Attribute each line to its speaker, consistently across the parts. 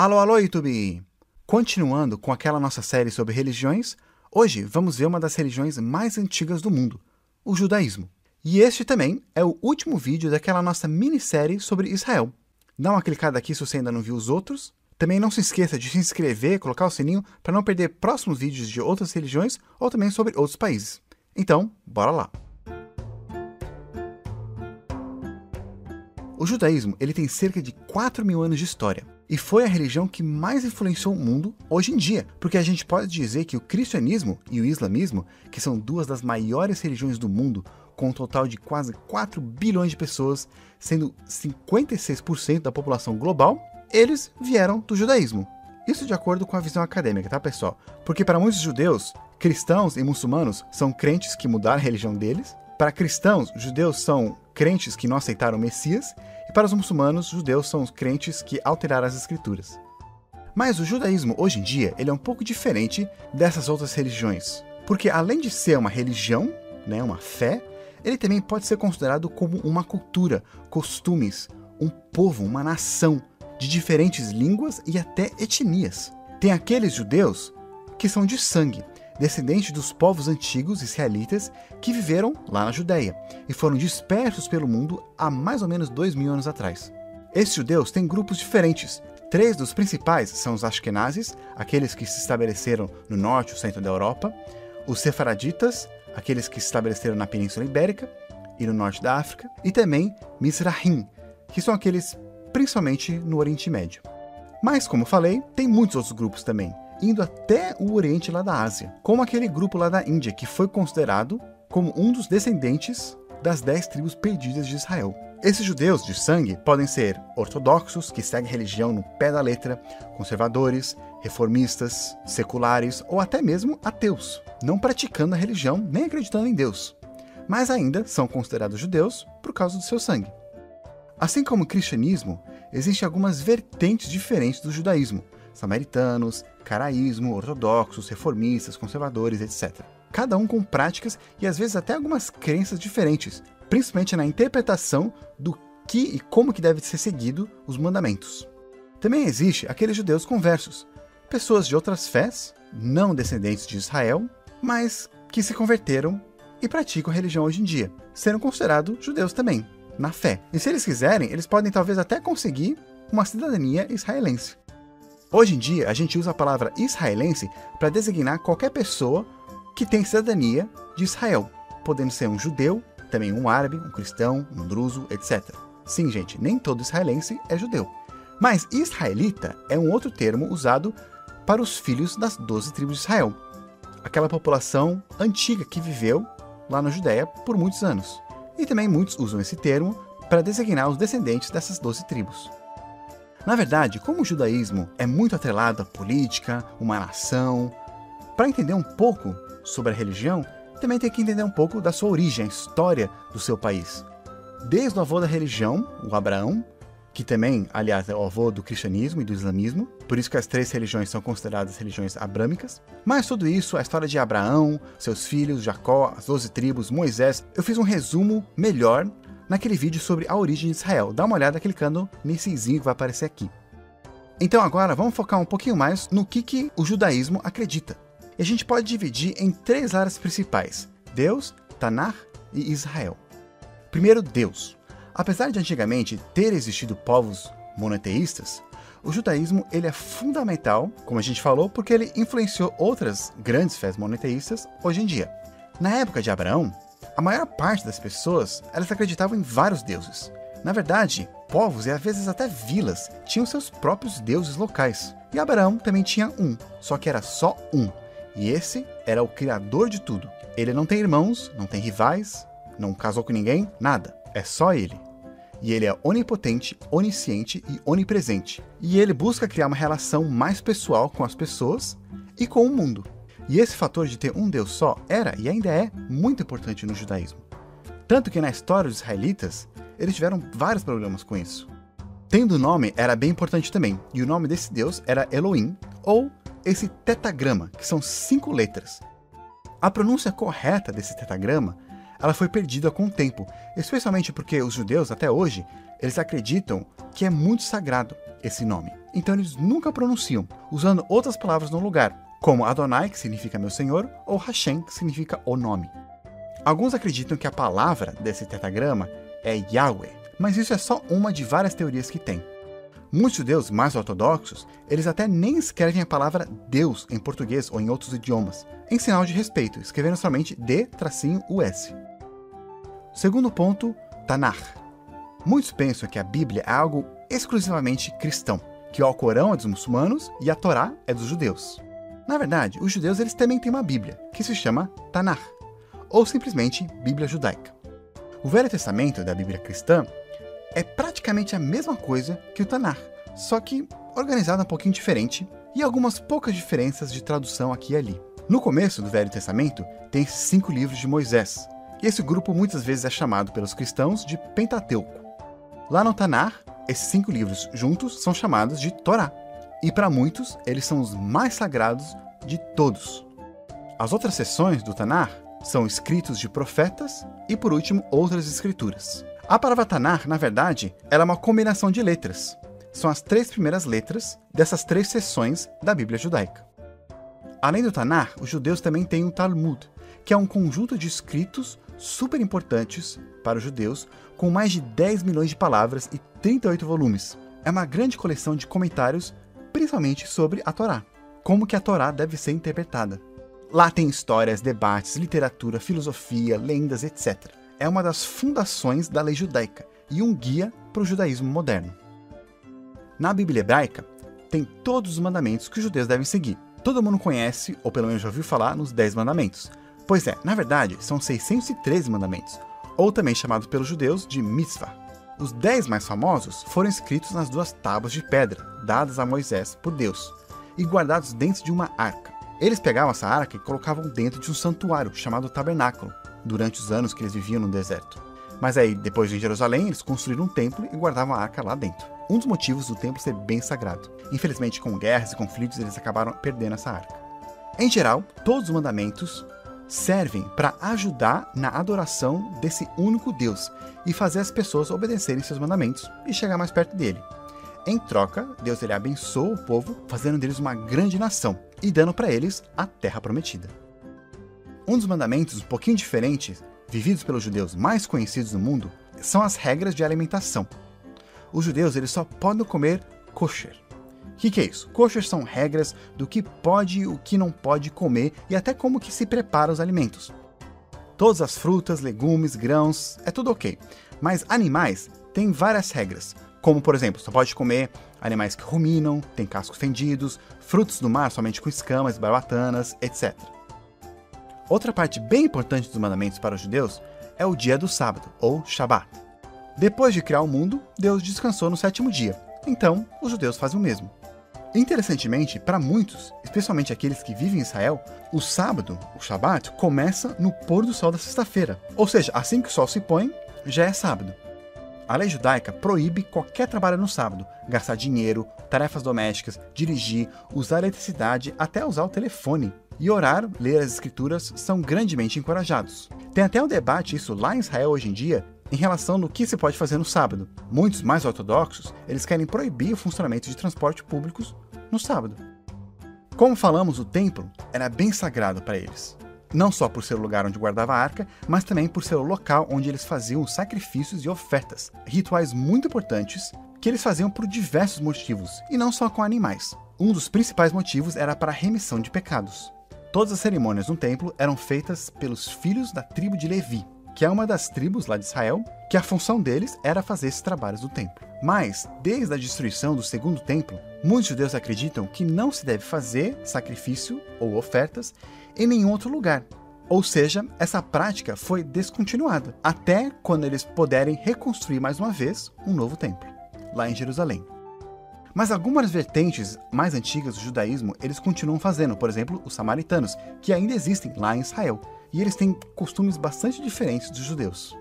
Speaker 1: Alô, alô, YouTube! Continuando com aquela nossa série sobre religiões, hoje vamos ver uma das religiões mais antigas do mundo, o judaísmo. E este também é o último vídeo daquela nossa minissérie sobre Israel. Dá uma clicada aqui se você ainda não viu os outros. Também não se esqueça de se inscrever, colocar o sininho para não perder próximos vídeos de outras religiões ou também sobre outros países. Então, bora lá! O judaísmo ele tem cerca de 4 mil anos de história e foi a religião que mais influenciou o mundo hoje em dia, porque a gente pode dizer que o cristianismo e o islamismo, que são duas das maiores religiões do mundo, com um total de quase 4 bilhões de pessoas, sendo 56% da população global, eles vieram do judaísmo. Isso de acordo com a visão acadêmica, tá pessoal? Porque para muitos judeus, cristãos e muçulmanos são crentes que mudaram a religião deles. Para cristãos, judeus são crentes que não aceitaram o Messias, e para os muçulmanos, judeus são os crentes que alteraram as escrituras. Mas o judaísmo hoje em dia ele é um pouco diferente dessas outras religiões, porque além de ser uma religião, né, uma fé, ele também pode ser considerado como uma cultura, costumes, um povo, uma nação de diferentes línguas e até etnias. Tem aqueles judeus que são de sangue, descendentes dos povos antigos israelitas que viveram lá na Judéia e foram dispersos pelo mundo há mais ou menos dois mil anos atrás. Esses judeus têm grupos diferentes. Três dos principais são os Ashkenazes, aqueles que se estabeleceram no norte e centro da Europa, os Sefaraditas, aqueles que se estabeleceram na Península Ibérica e no norte da África, e também Mizrahim, que são aqueles principalmente no Oriente Médio. Mas, como falei, tem muitos outros grupos também, indo até o Oriente lá da Ásia, como aquele grupo lá da Índia que foi considerado como um dos descendentes das dez tribos perdidas de Israel. Esses judeus de sangue podem ser ortodoxos, que seguem a religião no pé da letra, conservadores, reformistas, seculares ou até mesmo ateus, não praticando a religião nem acreditando em Deus, mas ainda são considerados judeus por causa do seu sangue. Assim como o cristianismo, existem algumas vertentes diferentes do judaísmo, samaritanos, caraísmo, ortodoxos, reformistas, conservadores, etc. Cada um com práticas e às vezes até algumas crenças diferentes, principalmente na interpretação do que e como que deve ser seguido os mandamentos. Também existe aqueles judeus conversos, pessoas de outras fés, não descendentes de Israel, mas que se converteram e praticam a religião hoje em dia, sendo considerados judeus também, na fé. E se eles quiserem, eles podem talvez até conseguir uma cidadania israelense. Hoje em dia, a gente usa a palavra israelense para designar qualquer pessoa que tem cidadania de Israel, podendo ser um judeu, também um árabe, um cristão, um druso, etc. Sim, gente, nem todo israelense é judeu. Mas israelita é um outro termo usado para os filhos das doze tribos de Israel, aquela população antiga que viveu lá na Judéia por muitos anos. E também muitos usam esse termo para designar os descendentes dessas doze tribos. Na verdade, como o judaísmo é muito atrelado à política, uma nação, para entender um pouco sobre a religião, também tem que entender um pouco da sua origem, a história do seu país. Desde o avô da religião, o Abraão, que também, aliás, é o avô do cristianismo e do islamismo, por isso que as três religiões são consideradas religiões abrâmicas. Mas tudo isso, a história de Abraão, seus filhos, Jacó, as doze tribos, Moisés, eu fiz um resumo melhor naquele vídeo sobre a origem de Israel. Dá uma olhada clicando nesse izinho que vai aparecer aqui. Então agora vamos focar um pouquinho mais no que, que o judaísmo acredita. E a gente pode dividir em três áreas principais: Deus, Tanar e Israel. Primeiro, Deus. Apesar de antigamente ter existido povos monoteístas, o judaísmo ele é fundamental, como a gente falou, porque ele influenciou outras grandes fés monoteístas hoje em dia. Na época de Abraão, a maior parte das pessoas, elas acreditavam em vários deuses. Na verdade, povos e às vezes até vilas tinham seus próprios deuses locais. E Abraão também tinha um, só que era só um. E esse era o criador de tudo. Ele não tem irmãos, não tem rivais, não casou com ninguém, nada. É só ele. E ele é onipotente, onisciente e onipresente. E ele busca criar uma relação mais pessoal com as pessoas e com o mundo. E esse fator de ter um Deus só era e ainda é muito importante no judaísmo. Tanto que na história dos israelitas, eles tiveram vários problemas com isso. Tendo nome era bem importante também, e o nome desse Deus era Elohim, ou esse tetagrama, que são cinco letras. A pronúncia correta desse tetagrama ela foi perdida com o tempo, especialmente porque os judeus, até hoje, eles acreditam que é muito sagrado. esse nome. Então eles nunca pronunciam, usando outras palavras no lugar, como Adonai, que significa meu senhor, ou Hashem, que significa o nome. Alguns acreditam que a palavra desse tetagrama é Yahweh, mas isso é só uma de várias teorias que tem. Muitos judeus mais ortodoxos, eles até nem escrevem a palavra Deus em português ou em outros idiomas, em sinal de respeito, escrevendo somente D-US. Segundo ponto, Tanakh. Muitos pensam que a Bíblia é algo exclusivamente cristão, que o Alcorão é dos muçulmanos e a Torá é dos judeus. Na verdade, os judeus eles também têm uma Bíblia, que se chama Tanakh, ou simplesmente Bíblia judaica. O Velho Testamento da Bíblia cristã é praticamente a mesma coisa que o Tanakh, só que organizado um pouquinho diferente e algumas poucas diferenças de tradução aqui e ali. No começo do Velho Testamento tem cinco livros de Moisés, e esse grupo muitas vezes é chamado pelos cristãos de Pentateuco. Lá no Tanakh, esses cinco livros juntos são chamados de Torá, e para muitos eles são os mais sagrados de todos. As outras seções do Tanakh são escritos de profetas e, por último, outras escrituras. A palavra Tanakh, na verdade, ela é uma combinação de letras. São as três primeiras letras dessas três seções da Bíblia judaica. Além do Tanakh, os judeus também têm o Talmud, que é um conjunto de escritos super importantes para os judeus, com mais de 10 milhões de palavras e 38 volumes. É uma grande coleção de comentários, principalmente sobre a Torá, como que a Torá deve ser interpretada. Lá tem histórias, debates, literatura, filosofia, lendas, etc. É uma das fundações da lei judaica e um guia para o judaísmo moderno. Na Bíblia hebraica, tem todos os mandamentos que os judeus devem seguir. Todo mundo conhece, ou pelo menos já ouviu falar, nos 10 mandamentos. Pois é, na verdade, são 613 mandamentos, ou também chamados pelos judeus de mitzvah. Os 10 mais famosos foram escritos nas duas tábuas de pedra, dadas a Moisés por Deus, e guardados dentro de uma arca. Eles pegavam essa arca e colocavam dentro de um santuário chamado tabernáculo, durante os anos que eles viviam no deserto. Mas aí, depois de Jerusalém, eles construíram um templo e guardavam a arca lá dentro. Um dos motivos do templo ser bem sagrado. Infelizmente, com guerras e conflitos, eles acabaram perdendo essa arca. Em geral, todos os mandamentos servem para ajudar na adoração desse único Deus e fazer as pessoas obedecerem seus mandamentos e chegar mais perto dele. Em troca, Deus ele abençoa o povo, fazendo deles uma grande nação e dando para eles a terra prometida. Um dos mandamentos um pouquinho diferentes, vividos pelos judeus mais conhecidos no mundo, são as regras de alimentação. Os judeus eles só podem comer kosher. O que, que é isso? Kosher são regras do que pode e o que não pode comer e até como que se prepara os alimentos. Todas as frutas, legumes, grãos, é tudo ok. Mas animais têm várias regras, como, por exemplo, só pode comer animais que ruminam, têm cascos fendidos, frutos do mar somente com escamas, barbatanas, etc. Outra parte bem importante dos mandamentos para os judeus é o dia do sábado, ou Shabat. Depois de criar o mundo, Deus descansou no sétimo dia, então os judeus fazem o mesmo. Interessantemente, para muitos, especialmente aqueles que vivem em Israel, o sábado, o Shabat, começa no pôr do sol da sexta-feira, ou seja, assim que o sol se põe, já é sábado. A lei judaica proíbe qualquer trabalho no sábado, gastar dinheiro, tarefas domésticas, dirigir, usar eletricidade, até usar o telefone. E orar, ler as escrituras são grandemente encorajados. Tem até um debate isso lá em Israel hoje em dia em relação no que se pode fazer no sábado. Muitos mais ortodoxos, eles querem proibir o funcionamento de transporte públicos no sábado. Como falamos, o templo era bem sagrado para eles não só por ser o lugar onde guardava a arca, mas também por ser o local onde eles faziam sacrifícios e ofertas, rituais muito importantes que eles faziam por diversos motivos, e não só com animais. Um dos principais motivos era para a remissão de pecados. Todas as cerimônias no templo eram feitas pelos filhos da tribo de Levi, que é uma das tribos lá de Israel, que a função deles era fazer esses trabalhos do templo. Mas, desde a destruição do segundo templo, muitos judeus acreditam que não se deve fazer sacrifício ou ofertas em nenhum outro lugar. Ou seja, essa prática foi descontinuada até quando eles puderem reconstruir mais uma vez um novo templo, lá em Jerusalém. Mas algumas vertentes mais antigas do judaísmo eles continuam fazendo, por exemplo, os samaritanos, que ainda existem lá em Israel, e eles têm costumes bastante diferentes dos judeus.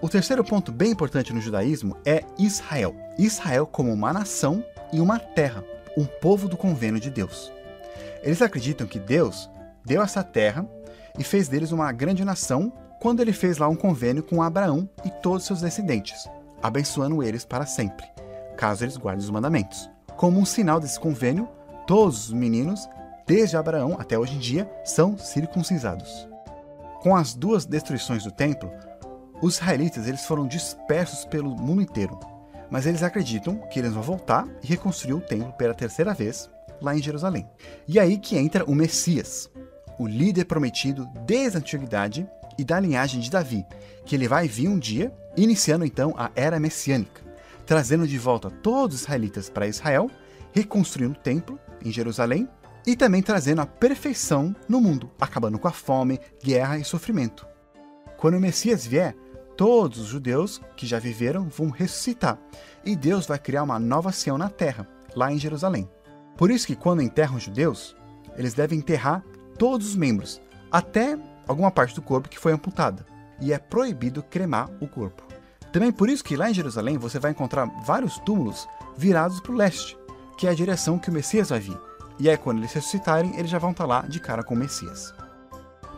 Speaker 1: O terceiro ponto bem importante no judaísmo é Israel. Israel como uma nação e uma terra, um povo do convênio de Deus. Eles acreditam que Deus deu essa terra e fez deles uma grande nação quando ele fez lá um convênio com Abraão e todos seus descendentes, abençoando eles para sempre. caso eles guardem os mandamentos. Como um sinal desse convênio, todos os meninos, desde Abraão até hoje em dia, são circuncisados. Com as duas destruições do templo, os israelitas eles foram dispersos pelo mundo inteiro, mas eles acreditam que eles vão voltar e reconstruir o templo pela terceira vez lá em Jerusalém. E aí que entra o Messias, o líder prometido desde a antiguidade e da linhagem de Davi, que ele vai vir um dia, iniciando então a era messiânica, trazendo de volta todos os israelitas para Israel, reconstruindo o templo em Jerusalém e também trazendo a perfeição no mundo, acabando com a fome, guerra e sofrimento. Quando o Messias vier, todos os judeus que já viveram vão ressuscitar e Deus vai criar uma nova Sião na terra, lá em Jerusalém. Por isso que quando enterram judeus, eles devem enterrar todos os membros, até alguma parte do corpo que foi amputada, e é proibido cremar o corpo. Também por isso que lá em Jerusalém você vai encontrar vários túmulos virados para o leste, que é a direção que o Messias vai vir. E aí quando eles ressuscitarem, eles já vão estar lá de cara com o Messias.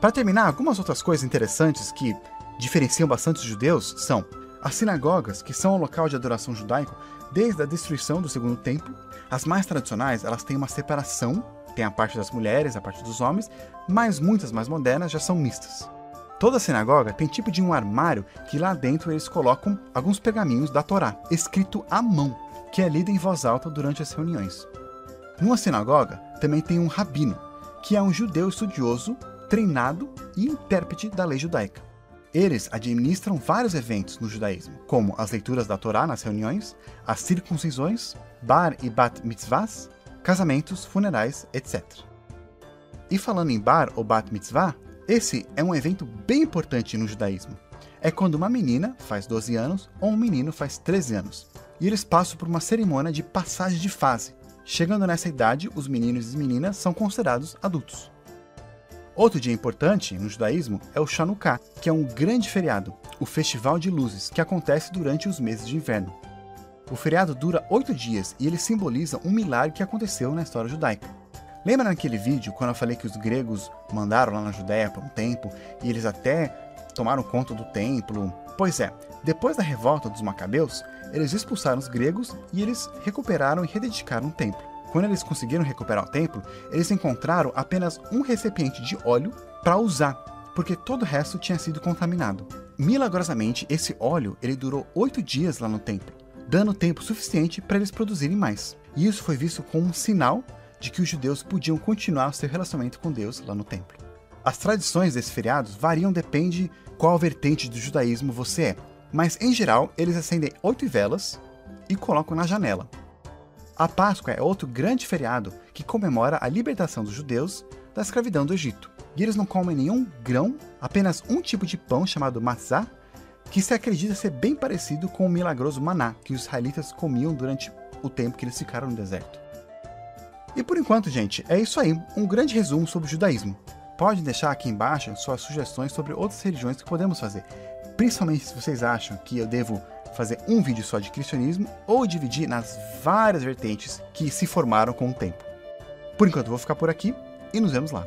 Speaker 1: Para terminar, algumas outras coisas interessantes que diferenciam bastante os judeus são as sinagogas, que são o local de adoração judaico desde a destruição do segundo templo. As mais tradicionais, elas têm uma separação tem a parte das mulheres, a parte dos homens, mas muitas mais modernas já são mistas. Toda sinagoga tem tipo de um armário que lá dentro eles colocam alguns pergaminhos da Torá, escrito à mão, que é lido em voz alta durante as reuniões. Numa sinagoga também tem um rabino, que é um judeu estudioso, treinado e intérprete da lei judaica. Eles administram vários eventos no judaísmo, como as leituras da Torá nas reuniões, as circuncisões, bar e bat mitzvahs, casamentos, funerais, etc. E falando em bar ou bat mitzvah, esse é um evento bem importante no judaísmo. É quando uma menina faz 12 anos ou um menino faz 13 anos. E eles passam por uma cerimônia de passagem de fase. Chegando nessa idade, os meninos e meninas são considerados adultos. Outro dia importante no judaísmo é o Chanukah, que é um grande feriado, o festival de luzes, que acontece durante os meses de inverno. O feriado dura oito dias e ele simboliza um milagre que aconteceu na história judaica. Lembra naquele vídeo quando eu falei que os gregos mandaram lá na Judéia por um tempo e eles até tomaram conta do templo? Pois é, depois da revolta dos macabeus, eles expulsaram os gregos e eles recuperaram e rededicaram o templo. Quando eles conseguiram recuperar o templo, eles encontraram apenas um recipiente de óleo para usar, porque todo o resto tinha sido contaminado. Milagrosamente, esse óleo ele durou oito dias lá no templo dando tempo suficiente para eles produzirem mais. E isso foi visto como um sinal de que os judeus podiam continuar seu relacionamento com Deus lá no templo. As tradições desses feriados variam depende qual vertente do judaísmo você é, mas em geral eles acendem oito velas e colocam na janela. A Páscoa é outro grande feriado que comemora a libertação dos judeus da escravidão do Egito. E eles não comem nenhum grão, apenas um tipo de pão chamado matzah, que se acredita ser bem parecido com o milagroso maná que os israelitas comiam durante o tempo que eles ficaram no deserto. E por enquanto, gente, é isso aí, um grande resumo sobre o judaísmo. Pode deixar aqui embaixo suas sugestões sobre outras religiões que podemos fazer, principalmente se vocês acham que eu devo fazer um vídeo só de cristianismo ou dividir nas várias vertentes que se formaram com o tempo. Por enquanto, vou ficar por aqui e nos vemos lá.